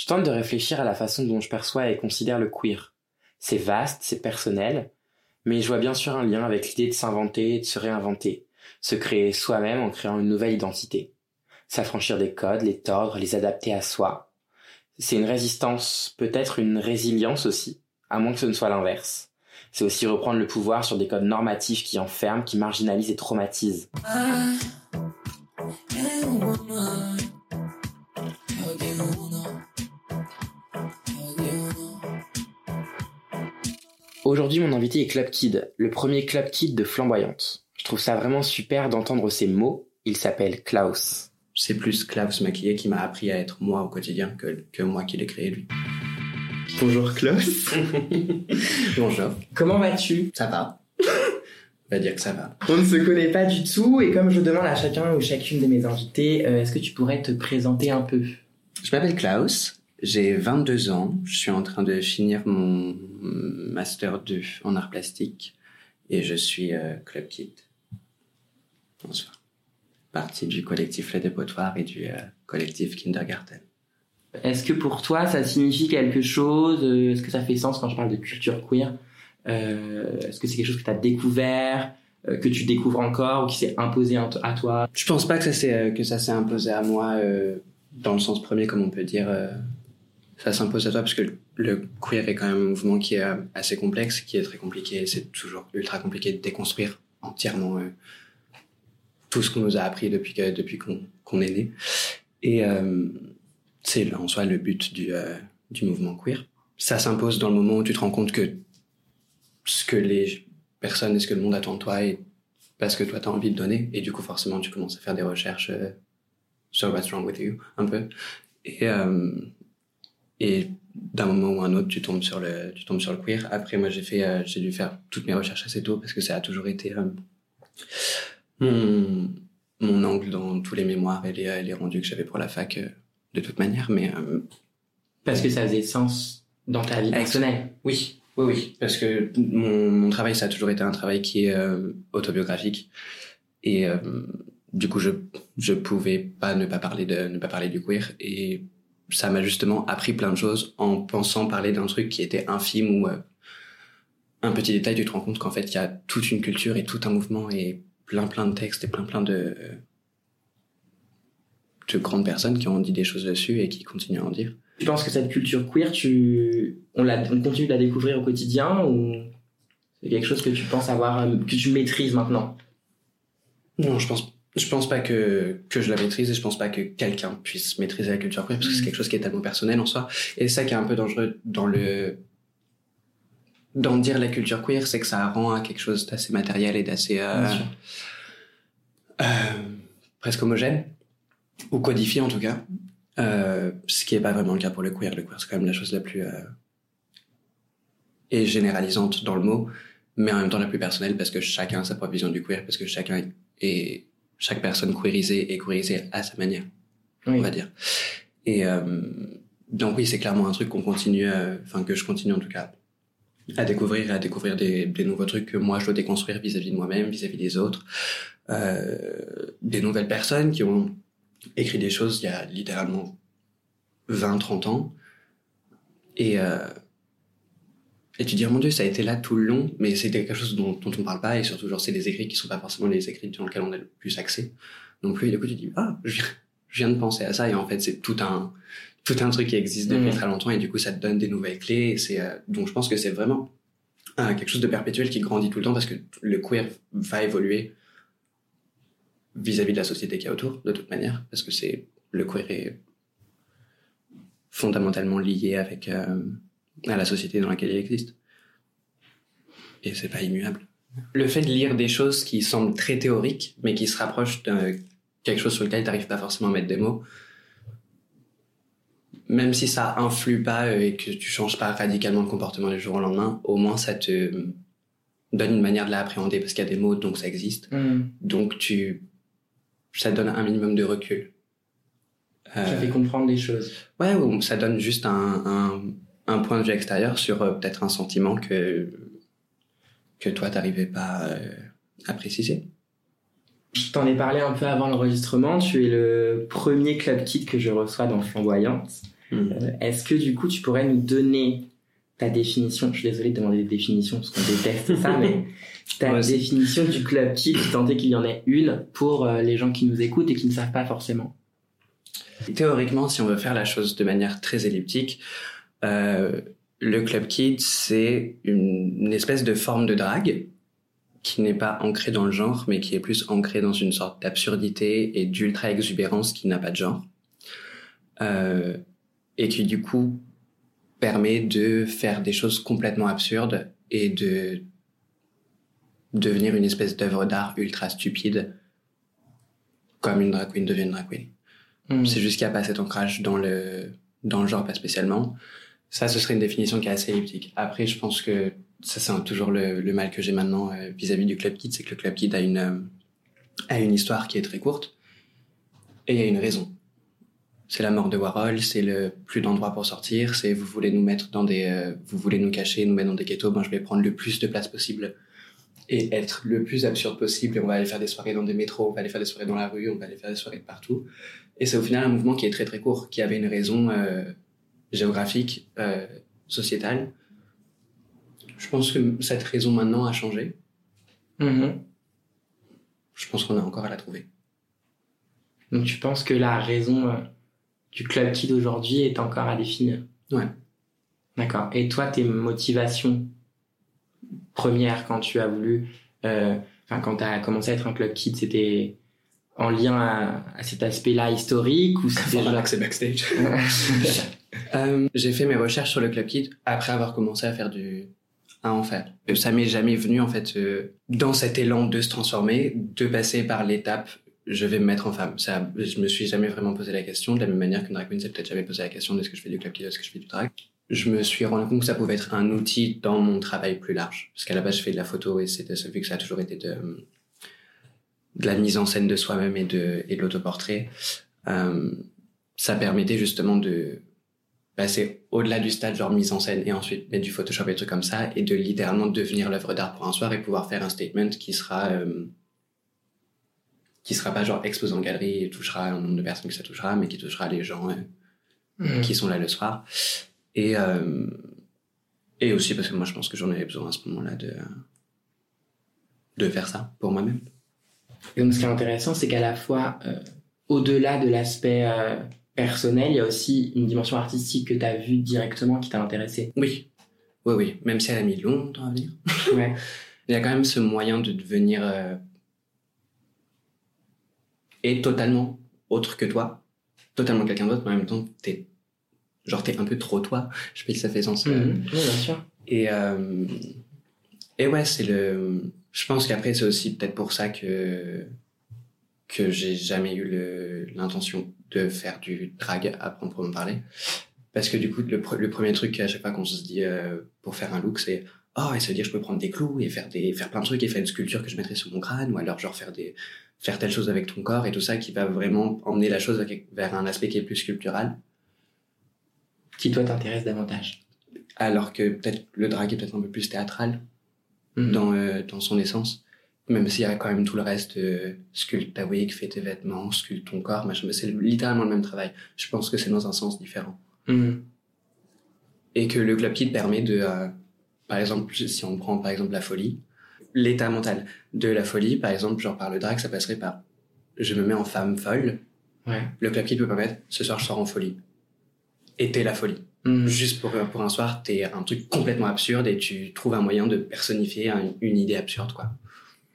Je tente de réfléchir à la façon dont je perçois et considère le queer. C'est vaste, c'est personnel, mais je vois bien sûr un lien avec l'idée de s'inventer et de se réinventer, se créer soi-même en créant une nouvelle identité. S'affranchir des codes, les tordre, les adapter à soi. C'est une résistance, peut-être une résilience aussi, à moins que ce ne soit l'inverse. C'est aussi reprendre le pouvoir sur des codes normatifs qui enferment, qui marginalisent et traumatisent. Aujourd'hui, mon invité est Club Kid, le premier Club Kid de Flamboyante. Je trouve ça vraiment super d'entendre ces mots. Il s'appelle Klaus. C'est plus Klaus Maquillé qui m'a appris à être moi au quotidien que, que moi qui l'ai créé lui. Bonjour Klaus. Bonjour. Comment vas-tu? Ça va. On va dire que ça va. On ne se connaît pas du tout et comme je demande à chacun ou chacune de mes invités, euh, est-ce que tu pourrais te présenter un peu? Je m'appelle Klaus, j'ai 22 ans, je suis en train de finir mon master 2 en art plastique et je suis euh, club kid. Bonsoir. Partie du collectif Les Dépotoirs et du euh, collectif Kindergarten. Est-ce que pour toi ça signifie quelque chose? Euh, Est-ce que ça fait sens quand je parle de culture queer? Euh, Est-ce que c'est quelque chose que tu as découvert que tu découvres encore ou qui s'est imposé à toi? Je pense pas que ça s'est imposé à moi dans le sens premier comme on peut dire ça s'impose à toi parce que le queer est quand même un mouvement qui est assez complexe, qui est très compliqué. C'est toujours ultra compliqué de déconstruire entièrement tout ce qu'on nous a appris depuis que, depuis qu'on est né. Et c'est en soi le but du, euh, du mouvement queer. Ça s'impose dans le moment où tu te rends compte que ce que les personnes et ce que le monde attend de toi est parce que toi tu as envie de donner et du coup forcément tu commences à faire des recherches euh, sur what's wrong with you un peu et euh, et d'un moment ou un autre tu tombes sur le tu tombes sur le queer. Après moi j'ai fait euh, j'ai dû faire toutes mes recherches assez tôt parce que ça a toujours été euh, mon mon angle dans tous les mémoires et les, les rendus que j'avais pour la fac de toute manière, mais euh, parce que ça faisait sens dans ta vie personnelle. Oui, oui, oui, parce que mon, mon, travail ça a toujours été un travail qui est euh, autobiographique. Et euh, du coup je je pouvais pas ne pas parler de ne pas parler du queer. Et ça m'a justement appris plein de choses en pensant parler d'un truc qui était infime ou un petit détail tu te rends compte qu'en fait il y a toute une culture et tout un mouvement et plein plein de textes et plein plein de de grandes personnes qui ont dit des choses dessus et qui continuent à en dire. Tu penses que cette culture queer, tu, on, la, on continue de la découvrir au quotidien ou c'est quelque chose que tu penses avoir, euh, que tu maîtrises maintenant? Non, je pense, je pense pas que, que je la maîtrise et je pense pas que quelqu'un puisse maîtriser la culture queer parce que c'est mm. quelque chose qui est tellement personnel en soi. Et ça qui est un peu dangereux dans le, dans dire la culture queer, c'est que ça rend à quelque chose d'assez matériel et d'assez, euh, euh, presque homogène ou codifié en tout cas, euh, ce qui n'est pas vraiment le cas pour le queer. Le queer, c'est quand même la chose la plus euh, et généralisante dans le mot, mais en même temps la plus personnelle parce que chacun a sa propre vision du queer, parce que chacun est chaque personne queerisée est queerisée à sa manière, on va dire. Et euh, donc oui, c'est clairement un truc qu'on continue, enfin que je continue en tout cas à découvrir, à découvrir des, des nouveaux trucs que moi je dois déconstruire vis-à-vis de moi-même, vis-à-vis des autres, euh, des nouvelles personnes qui ont écrit des choses il y a littéralement 20, 30 ans. Et, euh, et tu dis, oh mon Dieu, ça a été là tout le long, mais c'est quelque chose dont, dont on parle pas, et surtout, genre, c'est des écrits qui sont pas forcément les écrits dans lesquels on a le plus accès non plus. Et du coup, tu dis, ah, je viens, de penser à ça, et en fait, c'est tout un, tout un truc qui existe depuis mmh. très longtemps, et du coup, ça te donne des nouvelles clés. Et c'est, euh, donc, je pense que c'est vraiment euh, quelque chose de perpétuel qui grandit tout le temps parce que le queer va évoluer vis-à-vis de la société qui est autour, de toute manière, parce que c'est le queer est fondamentalement lié avec euh, à la société dans laquelle il existe. Et c'est pas immuable. Le fait de lire des choses qui semblent très théoriques, mais qui se rapprochent de quelque chose sur lequel tu n'arrives pas forcément à mettre des mots, même si ça influe pas et que tu changes pas radicalement le comportement du jour au lendemain, au moins ça te donne une manière de l'appréhender parce qu'il y a des mots, donc ça existe. Mm. Donc tu ça donne un minimum de recul. Ça fait euh, comprendre des choses. Ouais, ça donne juste un, un, un point de vue extérieur sur euh, peut-être un sentiment que, que toi, t'arrivais pas euh, à préciser. Je t'en ai parlé un peu avant l'enregistrement. Tu es le premier club kit que je reçois dans Flamboyante. Mm. Euh, Est-ce que du coup tu pourrais nous donner ta définition? Je suis désolé de demander des définitions parce qu'on déteste ça, mais ta définition du club kid, tant est qu'il y en ait une pour les gens qui nous écoutent et qui ne savent pas forcément. Théoriquement, si on veut faire la chose de manière très elliptique, euh, le club kid, c'est une, une espèce de forme de drague qui n'est pas ancrée dans le genre, mais qui est plus ancrée dans une sorte d'absurdité et d'ultra exubérance qui n'a pas de genre, euh, et qui du coup permet de faire des choses complètement absurdes et de devenir une espèce d'œuvre d'art ultra stupide, comme une drag queen devient une drag queen. Mm. C'est juste qu'il n'y a pas cet ancrage dans le, dans le genre, pas spécialement. Ça, ce serait une définition qui est assez elliptique. Après, je pense que ça, c'est toujours le, le mal que j'ai maintenant euh, vis-à-vis du Club Kid, c'est que le Club Kid a une, euh, a une histoire qui est très courte et il y a une raison. C'est la mort de Warhol, c'est le plus d'endroits pour sortir, c'est vous voulez nous mettre dans des, euh, vous voulez nous cacher, nous mettre dans des ghettos, ben je vais prendre le plus de place possible et être le plus absurde possible. On va aller faire des soirées dans des métros, on va aller faire des soirées dans la rue, on va aller faire des soirées partout. Et c'est au final un mouvement qui est très très court, qui avait une raison euh, géographique, euh, sociétale. Je pense que cette raison maintenant a changé. Mhm. Je pense qu'on a encore à la trouver. Donc tu penses que la raison euh, du club kid aujourd'hui est encore à définir? Ouais. D'accord. Et toi, tes motivations premières quand tu as voulu, euh, enfin quand tu as commencé à être un club kid, c'était en lien à, à cet aspect-là historique ou c'était genre- c'est backstage. Euh, j'ai fait mes recherches sur le Club Kid après avoir commencé à faire du à en faire. Ça m'est jamais venu en fait euh, dans cet élan de se transformer, de passer par l'étape je vais me mettre en femme. Ça, je me suis jamais vraiment posé la question de la même manière qu'une drag queen s'est peut-être jamais posé la question de est-ce que je fais du Club Kid, est-ce que je fais du drag. Je me suis rendu compte que ça pouvait être un outil dans mon travail plus large, parce qu'à la base je fais de la photo et c'était vu que ça a toujours été de de la mise en scène de soi-même et de et de l'autoportrait. Euh, ça permettait justement de passer au-delà du stade genre mise en scène et ensuite mettre du Photoshop et des trucs comme ça et de littéralement devenir l'œuvre d'art pour un soir et pouvoir faire un statement qui sera euh, qui sera pas genre exposé en galerie et touchera un nombre de personnes que ça touchera mais qui touchera les gens euh, Mhm. qui sont là le soir et euh, et aussi parce que moi je pense que j'en avais besoin à ce moment-là de de faire ça pour moi-même Et donc, ce qui est intéressant, c'est qu'à la fois, euh, au-delà de l'aspect euh, personnel, il y a aussi une dimension artistique que tu as vue directement qui t'a intéressé. oui oui oui même si elle a mis longtemps à venir Ouais. il y a quand même ce moyen de devenir euh, et totalement autre que toi, totalement quelqu'un d'autre, mais en même temps, t'es genre t'es un peu trop toi. Je sais pas si ça fait sens. Mhm. Oui, bien sûr. Et et ouais, c'est le. Je pense qu'après c'est aussi peut-être pour ça que que j'ai jamais eu le- l'intention de faire du drag à proprement parler. Parce que du coup, le, pre- le premier truc à chaque fois qu'on se dit euh, pour faire un look, c'est oh, et ça veut dire je peux prendre des clous et faire des faire plein de trucs et faire une sculpture que je mettrais sur mon crâne ou alors genre faire des faire telle chose avec ton corps et tout ça qui va vraiment emmener la chose vers un aspect qui est plus sculptural. Qui, toi, t'intéresse davantage? Alors que peut-être le drag est peut-être un peu plus théâtral Mhm. dans, euh, dans son essence. Même s'il y a quand même tout le reste, euh, sculpte ta wig, fais tes vêtements, sculpte ton corps, machin, mais c'est littéralement le même travail. Je pense que c'est dans un sens différent. Mhm. Et que le club kid permet de, euh, par exemple, si on prend par exemple la folie, l'état mental de la folie, par exemple, genre par le drag, ça passerait par je me mets en femme folle. Ouais. Le club kid peut permettre ce soir je sors en folie. Et t'es la folie. Mhm. Juste pour, pour un soir, t'es un truc complètement absurde et tu trouves un moyen de personnifier un- une idée absurde, quoi.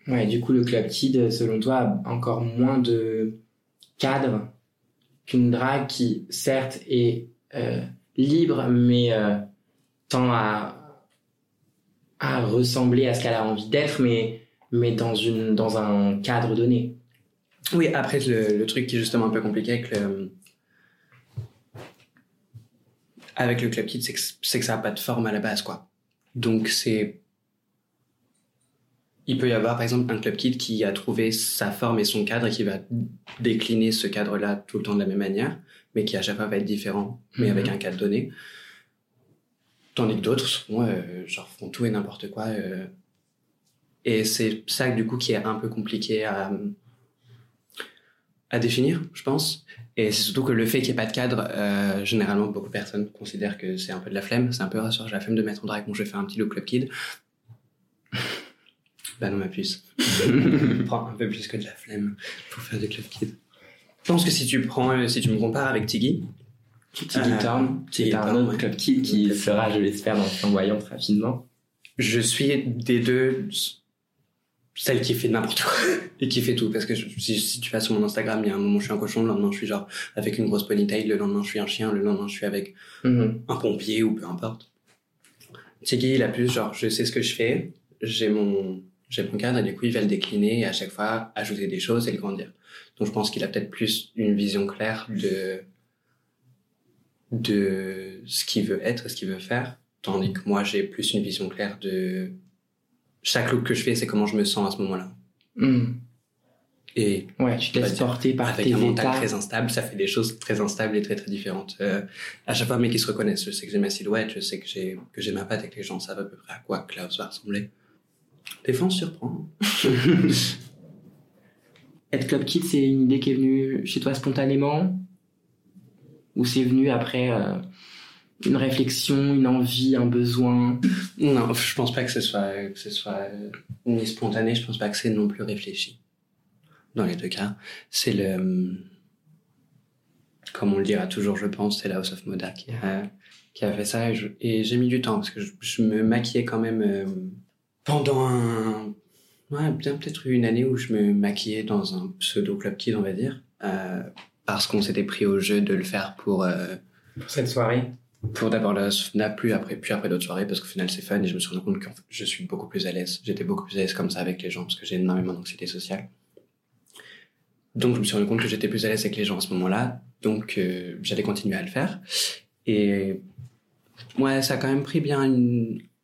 Ouais, du coup, le club kid, selon toi, a encore moins de cadre qu'une drague qui, certes, est euh, libre, mais euh, tend à, à ressembler à ce qu'elle a envie d'être, mais, mais dans, une, dans un cadre donné. Oui, après, le, le truc qui est justement un peu compliqué avec le, avec le Club Kid, c'est que, c'est que ça n'a pas de forme à la base, quoi. Donc, c'est. Il peut y avoir, par exemple, un Club Kid qui a trouvé sa forme et son cadre et qui va décliner ce cadre-là tout le temps de la même manière, mais qui à chaque fois va être différent, mais Mhm. avec un cadre donné. Tandis que d'autres, souvent, euh, genre, font tout et n'importe quoi. euh. Et c'est ça, du coup, qui est un peu compliqué à, à définir, je pense. Et c'est surtout que le fait qu'il n'y ait pas de cadre, euh, généralement, beaucoup de personnes considèrent que c'est un peu de la flemme. C'est un peu rassurant, j'ai la flemme de mettre en drag, bon, je vais faire un petit look club kid. bah non, ma puce. prends un peu plus que de la flemme pour faire du club kid. Je pense que si tu prends, euh, si tu me compares avec Tiggy, Tiggy Euh, Town, Tiggy c'est un autre club kid qui sera, je l'espère, dans Flamboyante rapidement. je suis des deux celle qui fait n'importe quoi et qui fait tout. Parce que je- si, si tu vas sur mon Instagram il y a un moment je suis un cochon le lendemain je suis genre avec une grosse ponytail le lendemain je suis un chien le lendemain je suis avec Mhm. un pompier ou peu importe. Tiggy il a plus genre je sais ce que je fais j'ai mon j'ai mon cadre et du coup il va le décliner et à chaque fois ajouter des choses et le grandir. Donc je pense qu'il a peut-être plus une vision claire de de ce qu'il veut être ce qu'il veut faire tandis que moi j'ai plus une vision claire de chaque look que je fais c'est comment je me sens à ce moment-là Mhm. et Ouais, tu te laisses porter par avec tes un mental états. très instable, ça fait des choses très instables et très très différentes. Euh, à chaque fois, mais qui se reconnaissent. Je sais que j'ai ma silhouette, je sais que j'ai que j'ai ma patte et que les gens savent à peu près à quoi Klaus va ressembler. Des fois, on se surprend. Être club kid, c'est une idée qui est venue chez toi spontanément? Ou c'est venu après euh, une réflexion, une envie, un besoin Non, je pense pas que ce soit que ce soit euh, ni spontané. Je pense pas que c'est non plus réfléchi. Dans les deux cas, c'est le comme on le dira toujours, je pense, c'est la House of Moda qui a qui a fait ça et j'ai mis du temps parce que je, je me maquillais quand même euh, pendant un ouais bien peut-être une année où je me maquillais dans un pseudo club kid on va dire euh, parce qu'on s'était pris au jeu de le faire pour euh, pour cette soirée pour d'abord la FNAP, puis après, puis après d'autres soirées, parce qu'au final c'est fun et je me suis rendu compte que je suis beaucoup plus à l'aise. J'étais beaucoup plus à l'aise comme ça avec les gens, parce que j'ai énormément d'anxiété sociale. Donc je me suis rendu compte que j'étais plus à l'aise avec les gens à ce moment-là, donc euh, j'allais continuer à le faire. Et ouais, ça a quand même pris bien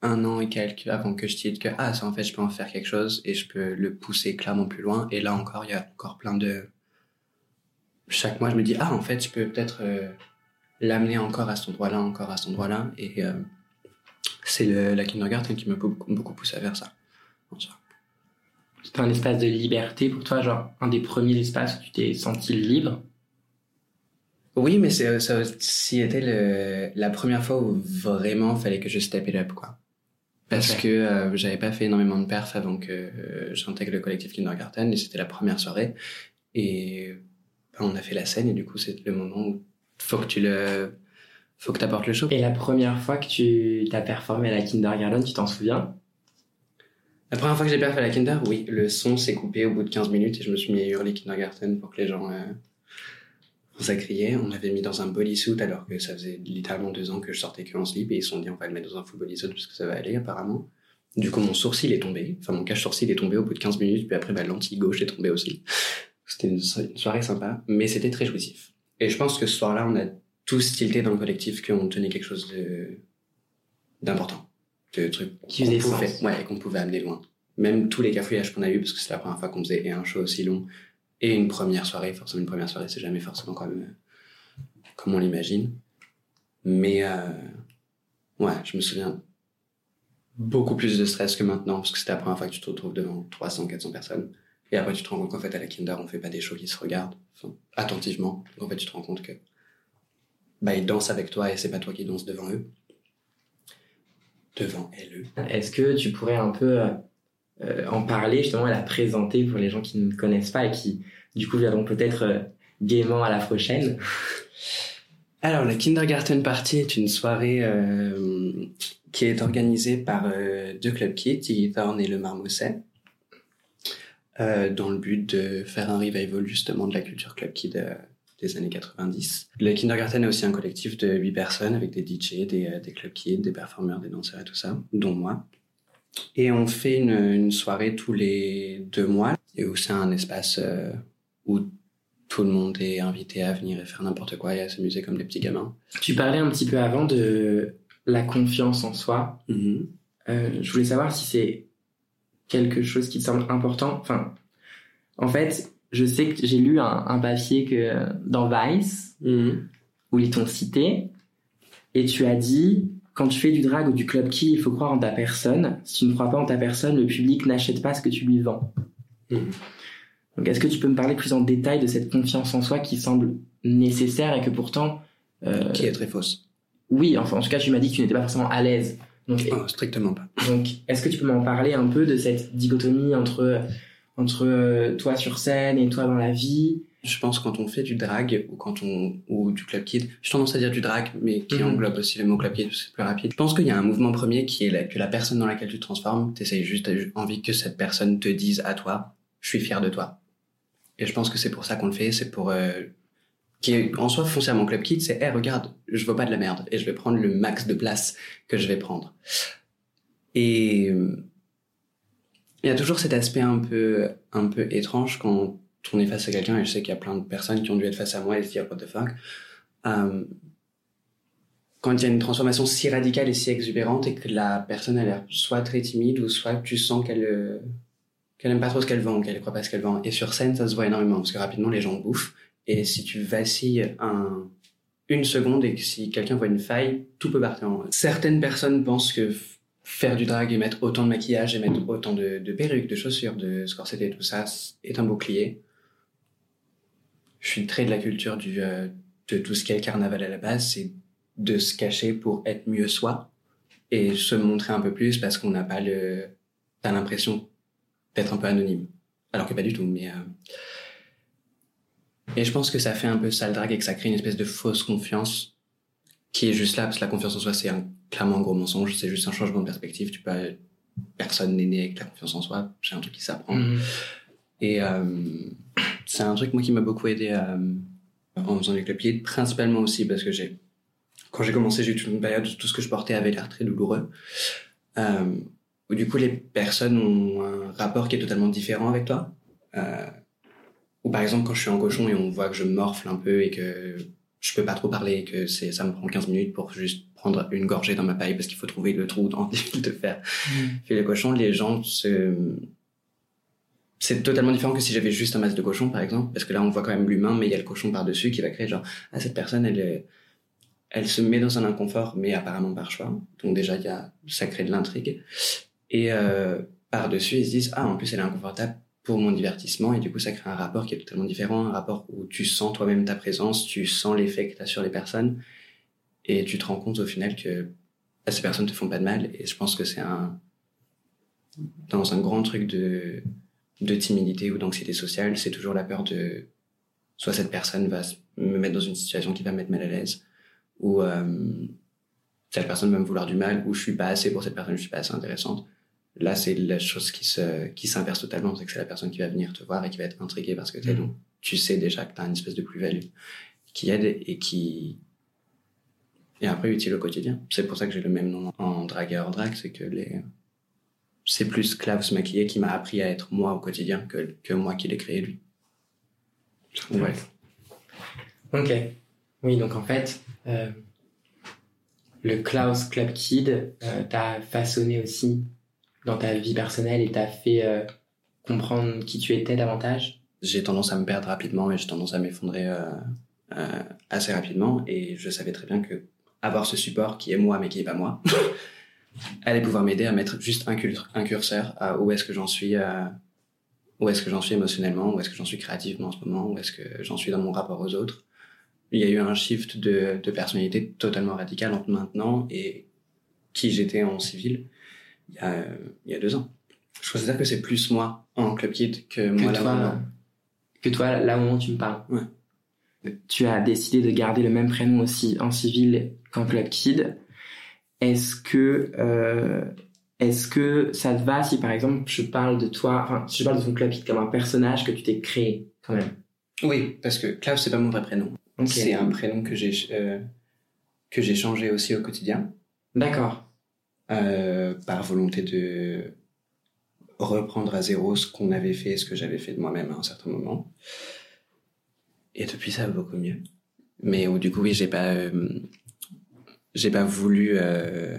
un an et quelques avant que je dise que ah ça en fait je peux en faire quelque chose et je peux le pousser clairement plus loin. Et là encore, il y a encore plein de... Chaque mois je me dis ah en fait je peux peut-être... euh, l'amener encore à cet endroit-là, encore à cet endroit-là. Et euh, c'est la kindergarten qui m'a beaucoup, beaucoup poussé vers ça. en soi. C'était un espace de liberté pour toi, genre un des premiers espaces où tu t'es senti libre? Oui, mais ça aussi été le, la première fois où vraiment fallait que je step it up, quoi. Parce que euh, j'avais pas fait énormément de perfs avant que euh, j'intègre le collectif Kindergarten et c'était la première soirée. Et ben, on a fait la scène et du coup c'est le moment où faut que tu le, faut que t'apportes le show. Et la première fois que tu t'as performé à la kindergarten, tu t'en souviens? La première fois que j'ai perf à la Kinder, oui, le son s'est coupé au bout de 15 minutes et je me suis mis à hurler Kindergarten pour que les gens. Euh, ça criait. On m'avait mis dans un bodysuit alors que ça faisait littéralement deux ans que je sortais que en slip et ils se sont dit on va le mettre dans un full bodysuit parce que ça va aller apparemment. Du coup, mon sourcil est tombé. Enfin, mon cache sourcil est tombé au bout de 15 minutes, puis après, ma lentille gauche est tombée aussi. C'était une, so- une soirée sympa, mais c'était très jouissif. Et je pense que ce soir-là, on a tous tilté dans le collectif qu'on tenait quelque chose de d'important. De trucs Qui qu'on pouvait, ouais, qu'on pouvait amener loin. Même tous les cafouillages qu'on a eu, parce que c'est la première fois qu'on faisait et un show aussi long, et une première soirée. Forcément, une première soirée, c'est jamais forcément comme, euh, comme on l'imagine. Mais, euh, ouais, je me souviens beaucoup plus de stress que maintenant, parce que c'était la première fois que tu te retrouves devant 300, 400 personnes. Et après, tu te rends compte qu'en fait, à la Kinder, on fait pas des shows qui se regardent enfin, attentivement. Donc, en fait, tu te rends compte que bah, ils dansent avec toi et c'est pas toi qui danses devant eux. Devant elle, eux. Est-ce que tu pourrais un peu euh, en parler, justement, et la présenter pour les gens qui ne connaissent pas et qui, du coup, viendront peut-être euh, gaiement à la prochaine? Alors, la Kindergarten Party est une soirée euh, qui est organisée par euh, deux clubs kids, Tiggy Thorn et le Marmoset, dans le but de faire un revival justement de la culture club kid euh, des années 90. Le Kindergarten est aussi un collectif de huit personnes avec des DJ, des, euh, des club kids, des performeurs, des danseurs et tout ça, dont moi. Et on fait une, une soirée tous les deux mois, et où c'est un espace euh, où tout le monde est invité à venir et faire n'importe quoi et à s'amuser comme des petits gamins. Tu parlais un petit peu avant de la confiance en soi. Mhm. Euh, je voulais savoir si c'est quelque chose qui te semble important. Enfin, en fait, je sais que j'ai lu un, un papier que dans Vice Mhm. où ils t'ont cité et tu as dit quand tu fais du drag ou du club key, il faut croire en ta personne. Si tu ne crois pas en ta personne, le public n'achète pas ce que tu lui vends. Mhm. Donc est-ce que tu peux me parler plus en détail de cette confiance en soi qui semble nécessaire et que pourtant... Euh, qui est très fausse. Oui, enfin en tout cas tu m'as dit que tu n'étais pas forcément à l'aise. Donc, oh, strictement pas. Donc est-ce que tu peux m'en parler un peu de cette dichotomie entre, entre euh, toi sur scène et toi dans la vie? Je pense quand on fait du drag ou quand on ou du club kid, j'ai tendance à dire du drag, mais qui mhm. englobe aussi le mot club kid, c'est plus rapide. Je pense qu'il y a un mouvement premier qui est que la personne dans laquelle tu te transformes, t'essayes juste envie que cette personne te dise à toi, je suis fier de toi. Et je pense que c'est pour ça qu'on le fait, c'est pour euh, qui est en soi foncièrement club kid, c'est hey regarde, je veux pas de la merde et je vais prendre le max de place que je vais prendre. Et il y a toujours cet aspect un peu un peu étrange quand on est face à quelqu'un, et je sais qu'il y a plein de personnes qui ont dû être face à moi et se dire what the fuck. Euh, quand il y a une transformation si radicale et si exubérante et que la personne a l'air soit très timide ou soit tu sens qu'elle euh, qu'elle aime pas trop ce qu'elle vend, qu'elle croit pas ce qu'elle vend. Et sur scène, ça se voit énormément parce que rapidement les gens bouffent. Et si tu vacilles un, une seconde et que si quelqu'un voit une faille, tout peut partir en. Certaines personnes pensent que faire du drag et mettre autant de maquillage et mettre autant de, perruques, de chaussures, de scorsets et tout ça est un bouclier je suis très de la culture euh, de tout ce qu'est le carnaval à la base, c'est de se cacher pour être mieux soi et se montrer un peu plus parce qu'on n'a pas le, t'as l'impression d'être un peu anonyme. Alors que pas du tout, mais, euh... et je pense que ça fait un peu sale drague et que ça crée une espèce de fausse confiance qui est juste là parce que la confiance en soi c'est un, clairement un gros mensonge, c'est juste un changement de perspective. Tu peux, personne n'est né avec la confiance en soi, c'est un truc qui s'apprend. Mm-hmm. Et, euh, c'est un truc moi qui m'a beaucoup aidé à, en faisant du pied, principalement aussi parce que j'ai quand j'ai commencé j'ai eu toute une période où tout ce que je portais avait l'air très douloureux euh, où du coup les personnes ont un rapport qui est totalement différent avec toi euh, ou par exemple quand je suis en cochon et on voit que je morfle un peu et que je peux pas trop parler et que c'est ça me prend 15 minutes pour juste prendre une gorgée dans ma paille parce qu'il faut trouver le trou dans de faire mmh. le cochon les gens se c'est totalement différent que si j'avais juste un masque de cochon, par exemple, parce que là, on voit quand même l'humain, mais il y a le cochon par-dessus qui va créer genre, ah, cette personne, elle elle se met dans un inconfort, mais apparemment par choix. Donc déjà, il y a, ça crée de l'intrigue. Et euh, par-dessus, ils se disent, ah, en plus, elle est inconfortable pour mon divertissement, et du coup, ça crée un rapport qui est totalement différent, un rapport où tu sens toi-même ta présence, tu sens l'effet que tu as sur les personnes, et tu te rends compte au final que bah, ces personnes te font pas de mal, et je pense que c'est un, dans un grand truc de, de timidité ou d'anxiété sociale, c'est toujours la peur de soit cette personne va me mettre dans une situation qui va me mettre mal à l'aise, ou euh, cette personne va me vouloir du mal, ou je suis pas assez pour cette personne, je suis pas assez intéressante. Là, c'est la chose qui se qui s'inverse totalement, c'est que c'est la personne qui va venir te voir et qui va être intriguée parce que t'es mmh. tu sais déjà que tu as une espèce de plus-value qui aide et qui est après utile au quotidien. C'est pour ça que j'ai le même nom en dragueur drag, c'est que les c'est plus Klaus Maquillé qui m'a appris à être moi au quotidien que, que moi qui l'ai créé lui. Ouais. Ok. Oui, donc en fait, euh, le Klaus Club Kid euh, t'a façonné aussi dans ta vie personnelle et t'a fait euh, comprendre qui tu étais davantage? J'ai tendance à me perdre rapidement et j'ai tendance à m'effondrer assez rapidement. Et je savais très bien que avoir ce support qui est moi mais qui est pas moi allait pouvoir m'aider à mettre juste un, un curseur à où est-ce que j'en suis, où est-ce que j'en suis émotionnellement, où est-ce que j'en suis créativement en ce moment, où est-ce que j'en suis dans mon rapport aux autres. Il y a eu un shift de, de personnalité totalement radical entre maintenant et qui j'étais en civil il y, a, il y a deux ans. Je considère que c'est plus moi en Club Kid que, moi là Que toi, là où tu me parles. Ouais. Tu as décidé de garder le même prénom aussi en civil qu'en Club Kid. Est-ce que euh, est-ce que ça te va si par exemple je parle de toi, enfin je parle de ton Klaus comme un personnage que tu t'es créé quand même? Oui, parce que Klaus c'est pas mon vrai prénom. C'est un prénom que j'ai euh, que j'ai changé aussi au quotidien. D'accord. Euh, par volonté de reprendre à zéro ce qu'on avait fait, ce que j'avais fait de moi-même à un certain moment. Et depuis ça beaucoup mieux. Mais du coup oui j'ai pas j'ai pas voulu euh,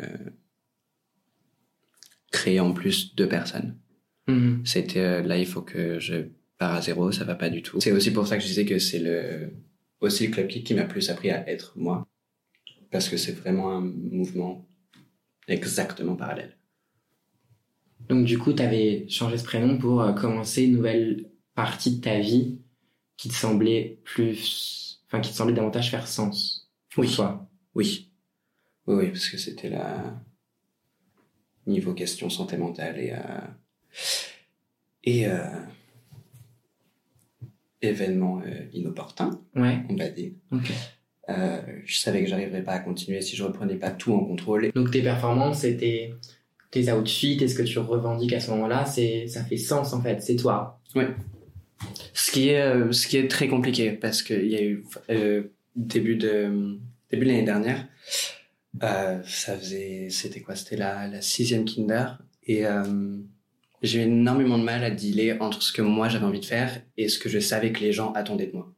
créer en plus deux personnes. Mm-hmm. C'était euh, là, il faut que je pars à zéro, ça va pas du tout. C'est aussi pour ça que je disais que c'est le aussi le club kick qui m'a plus appris à être moi, parce que c'est vraiment un mouvement exactement parallèle. Donc du coup, tu avais changé ce prénom pour euh, commencer une nouvelle partie de ta vie qui te semblait plus, enfin, qui te semblait davantage faire sens pour Oui. toi. Oui. Oui, oui, parce que c'était la niveau question santé mentale et euh, et euh, événement euh, inopportun, Ouais. on va dire. Ok. Euh, je savais que j'arriverais pas à continuer si je reprenais pas tout en contrôle. Donc tes performances et tes, tes outfits et ce que tu revendiques à ce moment-là, c'est, ça fait sens en fait, c'est toi. Ce qui est euh, ce qui est très compliqué parce qu'il y a eu euh, début de début de l'année dernière, ça faisait c'était quoi? C'était la la sixième Kinder et j'ai eu énormément de mal à dealer entre ce que moi j'avais envie de faire et ce que je savais que les gens attendaient de moi.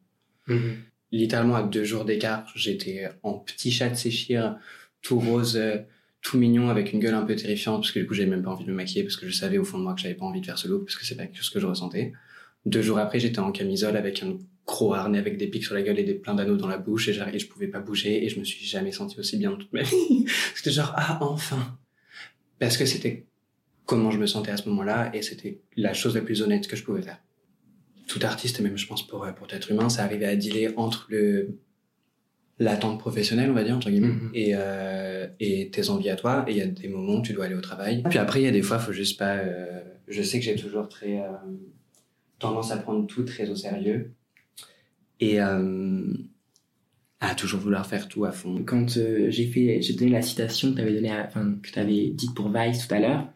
Littéralement à deux jours d'écart, j'étais en petit chat de séchir, tout rose, euh, tout mignon avec une gueule un peu terrifiante parce que du coup j'avais même pas envie de me maquiller parce que je savais au fond de moi que j'avais pas envie de faire ce look parce que c'est pas ce que je ressentais. Deux jours après, j'étais en camisole avec un gros harnais avec des pics sur la gueule et des plein d'anneaux dans la bouche et, j'arri- je pouvais pas bouger et je me suis jamais senti aussi bien de toute ma vie. c'était genre, ah, enfin. Parce que c'était comment je me sentais à ce moment-là et c'était la chose la plus honnête que je pouvais faire. Tout artiste, même je pense pour, euh, pour être humain, ça arrivait à dealer entre le, l'attente professionnelle, on va dire, entre guillemets, Mhm. et, euh, et tes envies à toi. Et il y a des moments où tu dois aller au travail. Puis après, il y a des fois, faut juste pas, euh, je sais que j'ai toujours très, euh, tendance à prendre tout très au sérieux et euh, à toujours vouloir faire tout à fond. Quand euh, j'ai fait, j'ai donné la citation que tu avais donnée, enfin que tu avais dite pour Vice tout à l'heure,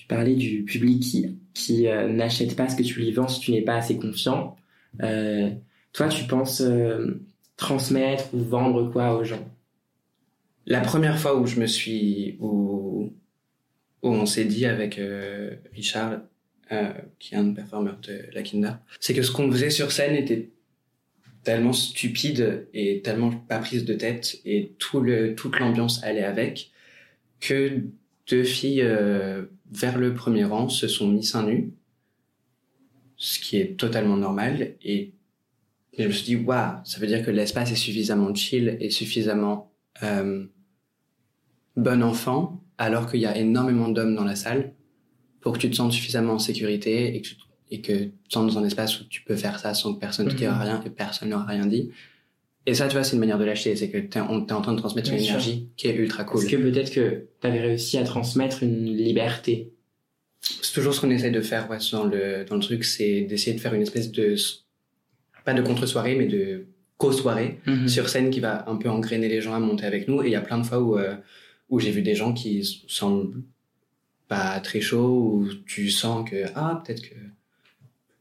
tu parlais du public qui qui euh, n'achète pas ce que tu lui vends si tu n'es pas assez confiant. Euh, toi, tu penses euh, transmettre ou vendre quoi aux gens? La première fois où je me suis, où, où on s'est dit avec Richard, qui est un performeur de la Kinder, c'est que ce qu'on faisait sur scène était tellement stupide et tellement pas prise de tête et tout le, toute l'ambiance allait avec que deux filles vers le premier rang se sont mis seins nus, ce qui est totalement normal et, je me suis dit waouh, ça veut dire que l'espace est suffisamment chill et suffisamment euh, bon enfant alors qu'il y a énormément d'hommes dans la salle pour que tu te sentes suffisamment en sécurité et que tu, et que tu te sentes dans un espace où tu peux faire ça sans que personne ne Mhm. dira rien et personne n'aura rien dit. Et ça, tu vois, c'est une manière de lâcher, c'est que t'es en train de transmettre Bien une sûr. énergie qui est ultra cool. Est-ce que peut-être que tu avais réussi à transmettre une liberté? C'est toujours ce qu'on essaie de faire ouais, dans, le, dans le truc, c'est d'essayer de faire une espèce de, pas de contre-soirée, mais de co-soirée Mhm. sur scène qui va un peu engrainer les gens à monter avec nous. Et il y a plein de fois où, euh, où j'ai vu des gens qui semblent pas très chauds, où tu sens que, ah, peut-être que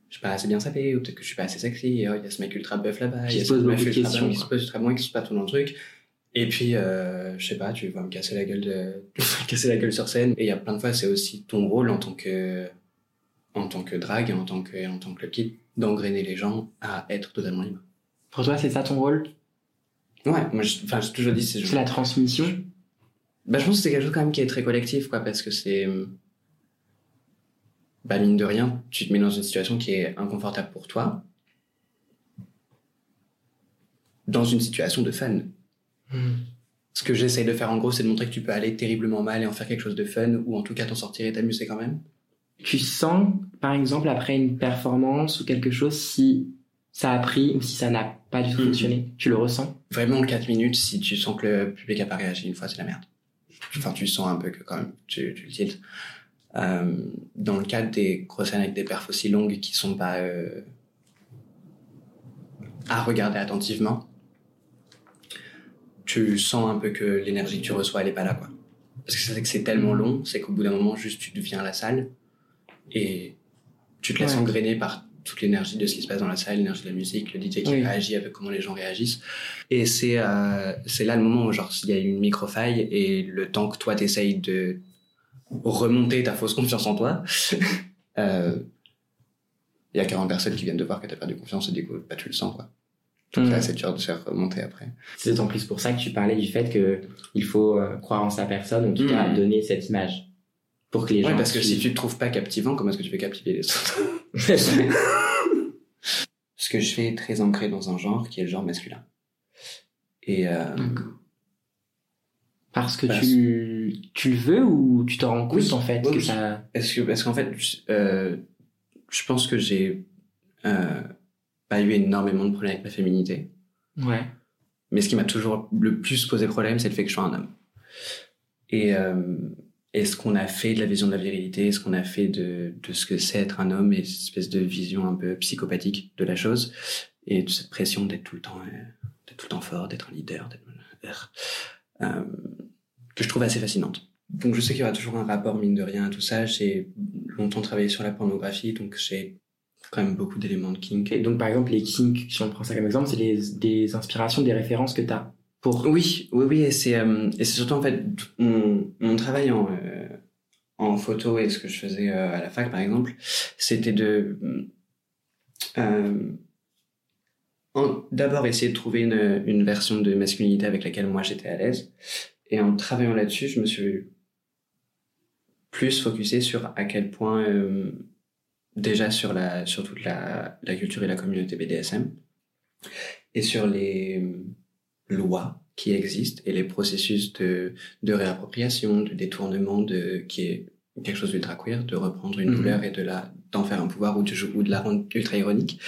je suis pas assez bien sapé, ou peut-être que je suis pas assez sexy, oh, il y a ce mec ultra buff là-bas, il y a beaucoup de ultra questions, bonne qui se pose ultra bien, qui se passe tout dans le truc. Et puis, euh, je sais pas, tu vas me casser la gueule de, casser la gueule sur scène. Et il y a plein de fois, c'est aussi ton rôle en tant que, en tant que drague, en tant que, en tant que kid, d'engrainer les gens à être totalement libre. Pour toi, c'est ça ton rôle? Ouais, moi, je- enfin, j'ai toujours dit, c'est C'est la transmission? Bah, je pense que c'est quelque chose quand même qui est très collectif, quoi, parce que c'est. Bah, mine de rien, tu te mets dans une situation qui est inconfortable pour toi, dans une situation de fun. Ce que j'essaye de faire en gros, c'est de montrer que tu peux aller terriblement mal et en faire quelque chose de fun, ou en tout cas t'en sortir et t'amuser quand même. Tu sens, par exemple, après une performance ou quelque chose, si ça a pris ou si ça n'a pas du tout Mhm. fonctionné Tu le ressens? Vraiment, 4 minutes, si tu sens que le public a pas réagi une fois, c'est la merde. Enfin, tu sens un peu que quand même, tu, tu le tiltes. Euh, dans le cadre des grosses scènes avec des perfs aussi longues qui sont pas euh, à regarder attentivement, tu sens un peu que l'énergie que tu reçois, elle est pas là, quoi. Parce que c'est que c'est tellement long, c'est qu'au bout d'un moment, juste tu deviens la salle et tu te laisses Ouais. engrainer par toute l'énergie de ce qui se passe dans la salle, l'énergie de la musique, le DJ qui Oui. réagit avec comment les gens réagissent. Et c'est euh, c'est là le moment où genre il y a une micro faille et le temps que toi t'essayes de remonter ta fausse confiance en toi, euh, il y a 40 personnes qui viennent de voir que t'as perdu confiance et du coup bah, tu le sens quoi. Donc là c'est dur de se faire remonter après. C'est d'autant plus pour ça que tu parlais du fait que il faut euh, croire en sa personne, en tout cas donner cette image. Pour que les gens. Ouais, parce que si tu te trouves pas captivant, comment est-ce que tu peux captiver les autres? Ce que je fais est très ancré dans un genre qui est le genre masculin. Et euh, Parce que Parce- tu, tu le veux ou tu te rends compte Oui, en fait oui, que oui. ça. Parce que, parce qu'en fait, je- euh, je pense que j'ai euh, pas eu énormément de problèmes avec ma féminité. Ouais. Mais ce qui m'a toujours le plus posé problème, c'est le fait que je sois un homme. Et, euh, et ce qu'on a fait de la vision de la virilité, ce qu'on a fait de, de ce que c'est être un homme et cette espèce de vision un peu psychopathique de la chose et de cette pression d'être tout le temps, euh, d'être tout le temps fort, d'être un leader, d'être, euh, que je trouve assez fascinante. Donc je sais qu'il y aura toujours un rapport mine de rien à tout ça. J'ai longtemps travaillé sur la pornographie, donc j'ai quand même beaucoup d'éléments de kink. Et donc par exemple les kinks, si on prend ça comme exemple, c'est des, des inspirations, des références que tu as pour... Oui, oui, oui, et c'est euh, et c'est surtout en fait mon, mon travail en euh, en photo et ce que je faisais euh, à la fac par exemple, c'était de euh, en- d'abord essayer de trouver une, une version de masculinité avec laquelle moi j'étais à l'aise et en travaillant là-dessus, je me suis plus focusé sur à quel point euh, déjà sur la sur toute la, la culture et la communauté BDSM et sur les euh, lois qui existent et les processus de, de réappropriation, de détournement, de qui est quelque chose d'ultra queer, de reprendre une Mhm. douleur et de la d'en faire un pouvoir ou de, ou de la rendre ultra ironique.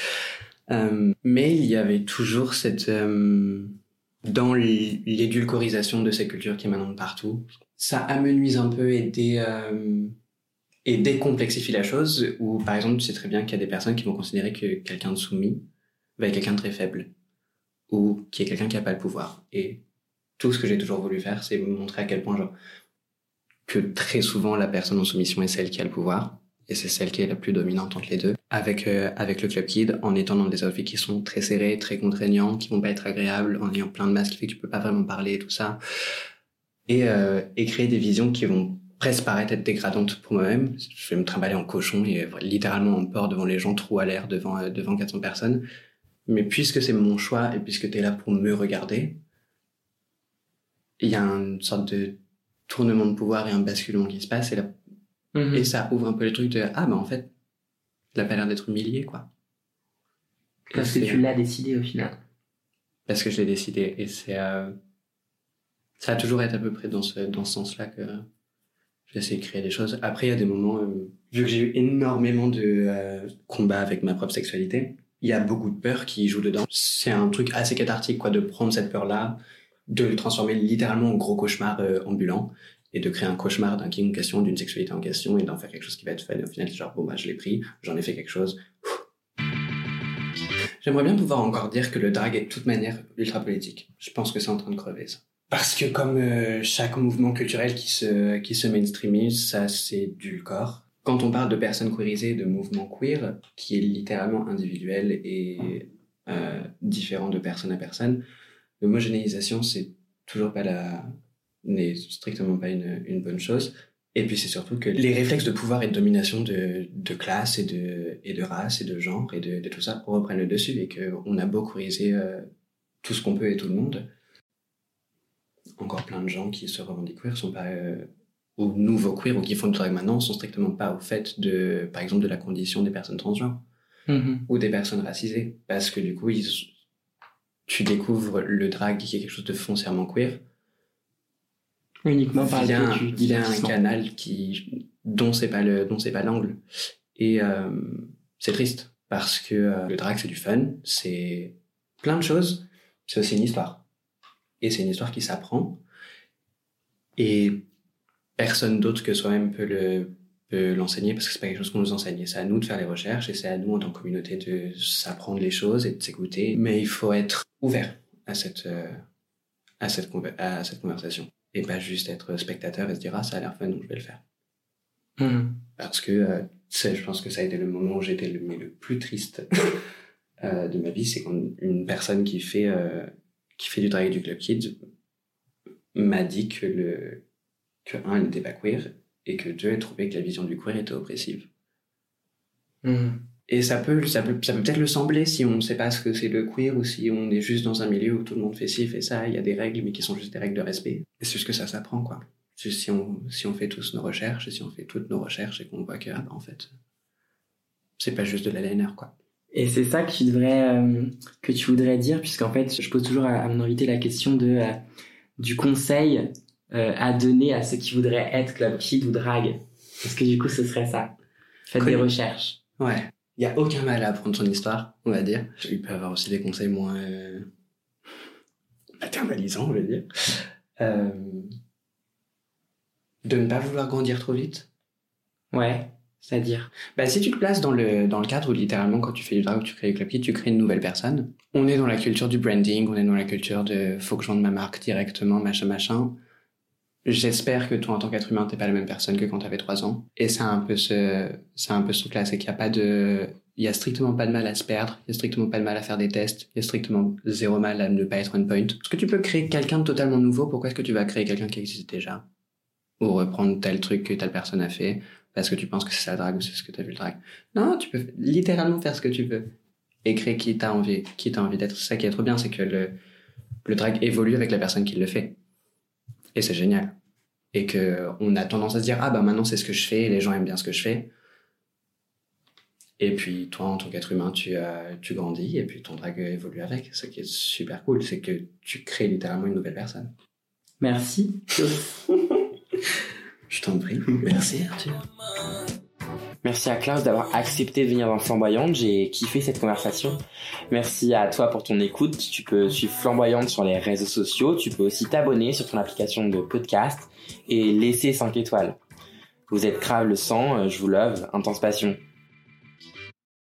Euh, mais il y avait toujours cette euh, dans l'édulcorisation de ces cultures qui maintenant de partout. Ça amenuise un peu euh, et décomplexifie la chose. Ou par exemple, tu sais très bien qu'il y a des personnes qui vont considérer que quelqu'un de soumis va être quelqu'un de très faible ou qui est quelqu'un qui n'a pas le pouvoir. Et tout ce que j'ai toujours voulu faire, c'est montrer à quel point genre que très souvent la personne en soumission est celle qui a le pouvoir et c'est celle qui est la plus dominante entre les deux. Avec euh, avec le club kid, en étant dans des outfits qui sont très serrés, très contraignants, qui vont pas être agréables, en ayant plein de masques qui fait que tu peux pas vraiment parler, tout ça, et euh, et créer des visions qui vont presque paraître être dégradantes pour moi-même. Je vais me trimballer en cochon et littéralement en porc devant les gens, trou à l'air devant euh, devant 400 personnes. Mais puisque c'est mon choix et puisque tu es là pour me regarder, il y a une sorte de tournement de pouvoir et un basculement qui se passe et, Mhm. et ça ouvre un peu le truc de ah bah en fait, il a pas l'air d'être humilié quoi. Parce que tu l'as décidé au final. parce que je l'ai décidé et c'est euh, ça a toujours été à peu près dans ce dans ce sens-là que j'ai essayé de créer des choses. Après il y a des moments euh, vu que j'ai eu énormément de euh, combats avec ma propre sexualité, il y a beaucoup de peur qui joue dedans. C'est un truc assez cathartique quoi de prendre cette peur-là, de le transformer littéralement en gros cauchemar euh, ambulant et de créer un cauchemar d'un king en question, d'une sexualité en question et d'en faire quelque chose qui va être fun. Et au final, c'est genre bon bah je l'ai pris, j'en ai fait quelque chose. J'aimerais bien pouvoir encore dire que le drag est de toute manière ultra politique. Je pense que c'est en train de crever ça. Parce que comme euh, chaque mouvement culturel qui se qui se mainstreamise, ça s'édulcore. Quand on parle de personnes queerisées, de mouvements queer, qui est littéralement individuel et euh, différent de personne à personne, l'homogénéisation c'est toujours pas la n'est strictement pas une, une bonne chose. Et puis c'est surtout que les réflexes de pouvoir et de domination de, de classe et de, et de race et de genre et de, de tout ça reprennent le dessus et qu'on a beau queeriser euh, tout ce qu'on peut et tout le monde. Encore plein de gens qui se revendiquent queer sont pas, euh, ou nouveaux queer ou qui font du drag maintenant sont strictement pas au fait de, par exemple, de la condition des personnes transgenres Mhm. ou des personnes racisées. Parce que du coup, ils, tu découvres le drag qui est quelque chose de foncièrement queer Uniquement par via, le un- via canal qui dont c'est pas le dont c'est pas l'angle. Et euh, c'est triste parce que euh, le drag c'est du fun c'est plein de choses c'est aussi une histoire. Et c'est une histoire qui s'apprend. Et personne d'autre que soi-même peut le peut l'enseigner parce que c'est pas quelque chose qu'on nous enseigne. Et c'est à nous de faire les recherches et c'est à nous en tant que communauté de s'apprendre les choses et de s'écouter. Mais il faut être ouvert à cette euh, à cette à cette conversation et pas juste être spectateur et se dire ah ça a l'air fun donc je vais le faire Mhm. parce que euh, je pense que ça a été le moment où j'étais le, mais le plus triste euh, de ma vie c'est quand une personne qui fait euh, qui fait du travail du club kids m'a dit que le que un elle n'était pas queer et que deux elle trouvait que la vision du queer était oppressive Mhm. Et ça peut ça peut ça peut peut-être le sembler si on ne sait pas ce que c'est le queer ou si on est juste dans un milieu où tout le monde fait ci fait ça il y a des règles mais qui sont juste des règles de respect. Et c'est juste que ça s'apprend quoi. Juste si on si on fait tous nos recherches et si on fait toutes nos recherches et qu'on voit que ah bah en fait c'est pas juste de la LNR quoi. Et c'est ça que tu devrais, euh, que tu voudrais dire, puisqu'en fait, je pose toujours à, à mon invité la question de euh, du conseil euh, à donner à ceux qui voudraient être club kid ou drag. Est-ce que du coup, ce serait ça? Faites des recherches. ouais il y a aucun mal à apprendre son histoire, on va dire. Il peut avoir aussi des conseils moins euh, maternalisants, on va dire. Euh, de ne pas vouloir grandir trop vite. Ouais, c'est-à-dire Bah, si tu te places dans le, dans le cadre où littéralement, quand tu fais du drag, tu crées du club tu crées une nouvelle personne. On est dans la culture du branding, on est dans la culture de faut que je vende ma marque directement, machin, machin. J'espère que toi, en tant qu'être humain, t'es pas la même personne que quand t'avais 3 ans. Et c'est un peu ce, c'est un peu ce truc-là, c'est qu'il y a pas de, il y a strictement pas de mal à se perdre, il y a strictement pas de mal à faire des tests, il y a strictement zéro mal à ne pas être on point. Est-ce que tu peux créer quelqu'un de totalement nouveau? Pourquoi est-ce que tu vas créer quelqu'un qui existe déjà? Ou reprendre tel truc que telle personne a fait parce que tu penses que c'est ça le drag ou c'est ce que t'as vu le drag Non, tu peux littéralement faire ce que tu veux et créer qui t'as envie, qui t'as envie d'être. Ça qui est trop bien, c'est que le, le drag évolue avec la personne qui le fait. Et c'est génial. Et que on a tendance à se dire ah bah maintenant c'est ce que je fais, les gens aiment bien ce que je fais. Et puis toi en tant qu'être humain tu euh, tu grandis et puis ton drag évolue avec. Ce qui est super cool, c'est que tu crées littéralement une nouvelle personne. Merci. je t'en prie. Merci Arthur. Merci à Klaus d'avoir accepté de venir dans Flamboyante. J'ai kiffé cette conversation. Merci à toi pour ton écoute. Tu peux suivre Flamboyante sur les réseaux sociaux. Tu peux aussi t'abonner sur ton application de podcast et laisser 5 étoiles. Vous êtes grave le sang. Je vous love. Intense passion.